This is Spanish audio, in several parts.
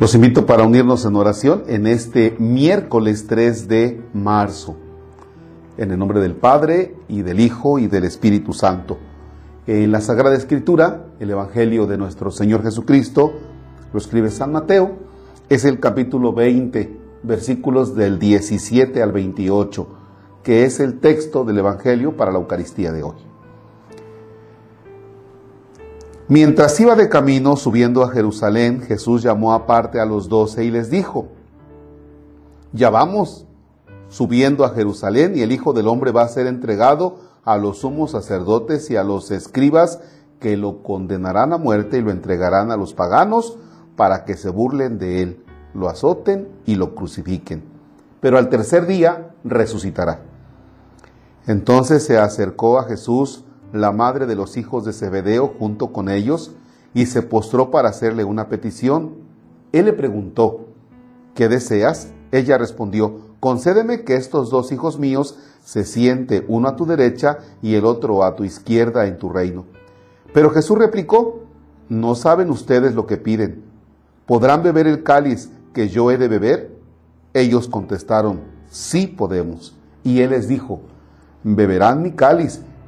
Los invito para unirnos en oración en este miércoles 3 de marzo. En el nombre del Padre y del Hijo y del Espíritu Santo. En la Sagrada Escritura, el Evangelio de nuestro Señor Jesucristo, lo escribe San Mateo, es el capítulo 20, versículos del 17 al 28, que es el texto del Evangelio para la Eucaristía de hoy. Mientras iba de camino subiendo a Jerusalén, Jesús llamó aparte a los doce y les dijo, ya vamos subiendo a Jerusalén y el Hijo del Hombre va a ser entregado a los sumos sacerdotes y a los escribas que lo condenarán a muerte y lo entregarán a los paganos para que se burlen de él, lo azoten y lo crucifiquen. Pero al tercer día resucitará. Entonces se acercó a Jesús la madre de los hijos de Zebedeo junto con ellos y se postró para hacerle una petición. Él le preguntó, ¿qué deseas? Ella respondió, concédeme que estos dos hijos míos se siente uno a tu derecha y el otro a tu izquierda en tu reino. Pero Jesús replicó, no saben ustedes lo que piden. ¿Podrán beber el cáliz que yo he de beber? Ellos contestaron, sí podemos. Y él les dijo, beberán mi cáliz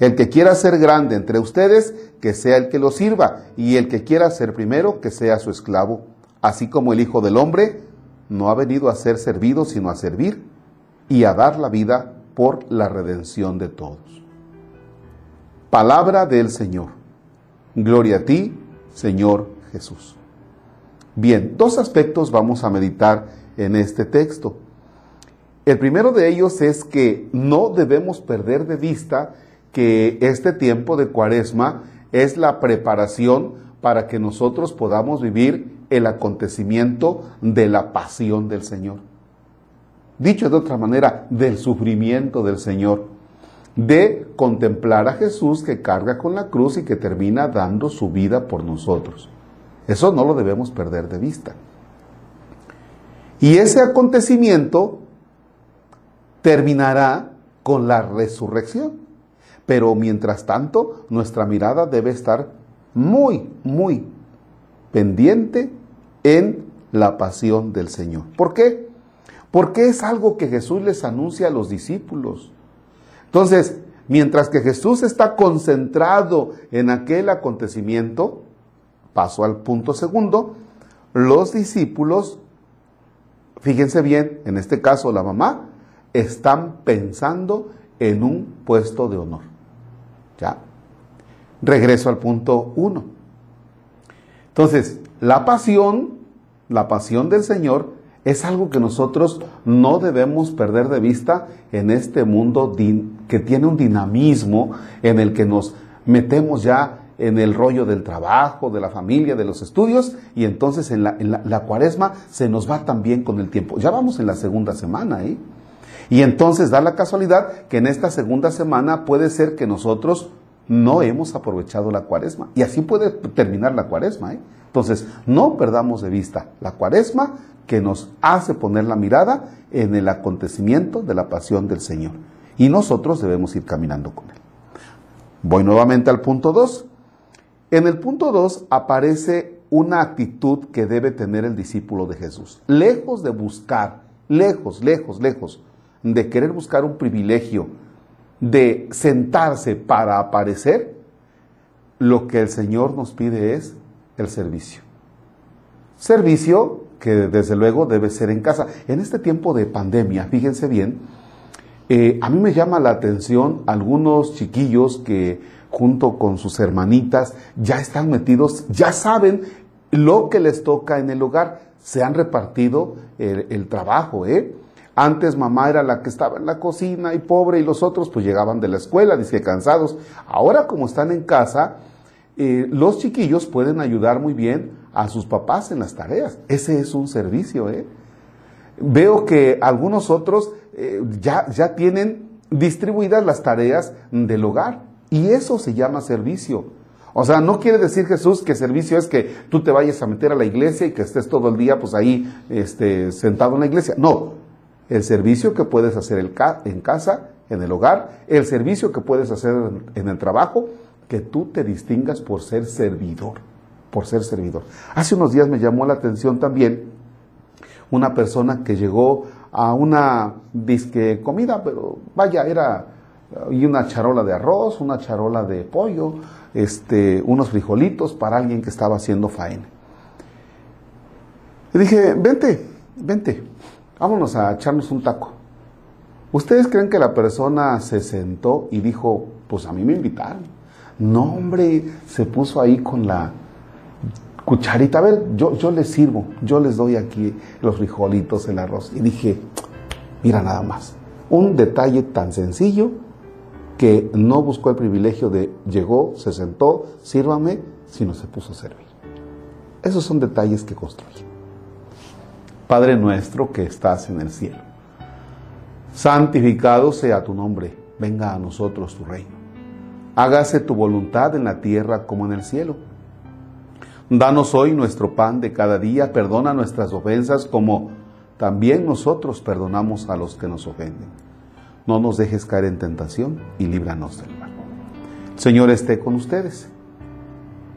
El que quiera ser grande entre ustedes, que sea el que lo sirva, y el que quiera ser primero, que sea su esclavo, así como el Hijo del Hombre no ha venido a ser servido, sino a servir y a dar la vida por la redención de todos. Palabra del Señor. Gloria a ti, Señor Jesús. Bien, dos aspectos vamos a meditar en este texto. El primero de ellos es que no debemos perder de vista que este tiempo de cuaresma es la preparación para que nosotros podamos vivir el acontecimiento de la pasión del Señor. Dicho de otra manera, del sufrimiento del Señor, de contemplar a Jesús que carga con la cruz y que termina dando su vida por nosotros. Eso no lo debemos perder de vista. Y ese acontecimiento terminará con la resurrección. Pero mientras tanto, nuestra mirada debe estar muy, muy pendiente en la pasión del Señor. ¿Por qué? Porque es algo que Jesús les anuncia a los discípulos. Entonces, mientras que Jesús está concentrado en aquel acontecimiento, paso al punto segundo, los discípulos, fíjense bien, en este caso la mamá, están pensando en un puesto de honor. Ya. Regreso al punto uno. Entonces, la pasión, la pasión del Señor, es algo que nosotros no debemos perder de vista en este mundo que tiene un dinamismo en el que nos metemos ya en el rollo del trabajo, de la familia, de los estudios, y entonces en la, la, cuaresma se nos va también con el tiempo. Ya vamos en la segunda semana, ¿eh? Y entonces da la casualidad que en esta segunda semana puede ser que nosotros no hemos aprovechado la cuaresma. Y así puede terminar la cuaresma. ¿eh? Entonces, no perdamos de vista la cuaresma que nos hace poner la mirada en el acontecimiento de la pasión del Señor. Y nosotros debemos ir caminando con Él. Voy nuevamente al punto 2. En el punto 2 aparece una actitud que debe tener el discípulo de Jesús. Lejos de buscar, lejos, lejos, lejos, de querer buscar un privilegio, de sentarse para aparecer, lo que el Señor nos pide es el servicio. Servicio que desde luego debe ser en casa. En este tiempo de pandemia, fíjense bien, eh, a mí me llama la atención algunos chiquillos que junto con sus hermanitas ya están metidos, ya saben lo que les toca en el hogar, se han repartido el, el trabajo, ¿eh? Antes mamá era la que estaba en la cocina y pobre y los otros pues llegaban de la escuela, dice cansados. Ahora como están en casa, eh, los chiquillos pueden ayudar muy bien a sus papás en las tareas. Ese es un servicio, ¿eh? Veo que algunos otros eh, ya, ya tienen distribuidas las tareas del hogar. Y eso se llama servicio. O sea, no quiere decir Jesús que servicio es que tú te vayas a meter a la iglesia y que estés todo el día pues ahí este, sentado en la iglesia. No, el servicio que puedes hacer en casa, en el hogar, el servicio que puedes hacer en el trabajo, que tú te distingas por ser servidor, por ser servidor. Hace unos días me llamó la atención también una persona que llegó a una disque comida, pero vaya, era y una charola de arroz, una charola de pollo, este, unos frijolitos para alguien que estaba haciendo faena. Y dije, vente, vente, vámonos a echarnos un taco. ¿Ustedes creen que la persona se sentó y dijo, pues a mí me invitaron? No, hombre, se puso ahí con la cucharita. A ver, yo, yo les sirvo, yo les doy aquí los frijolitos, el arroz. Y dije, mira nada más, un detalle tan sencillo que no buscó el privilegio de llegó, se sentó, sírvame, sino se puso a servir. Esos son detalles que construyen. Padre nuestro que estás en el cielo, santificado sea tu nombre, venga a nosotros tu reino. Hágase tu voluntad en la tierra como en el cielo. Danos hoy nuestro pan de cada día, perdona nuestras ofensas como también nosotros perdonamos a los que nos ofenden no nos dejes caer en tentación y líbranos del mal. Señor esté con ustedes.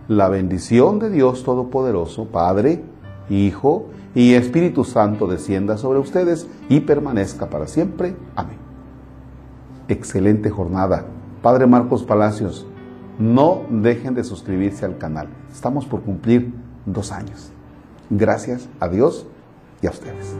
La bendición de Dios Todopoderoso, Padre, Hijo y Espíritu Santo descienda sobre ustedes y permanezca para siempre. Amén. Excelente jornada. Padre Marcos Palacios, no dejen de suscribirse al canal. Estamos por cumplir dos años. Gracias a Dios y a ustedes.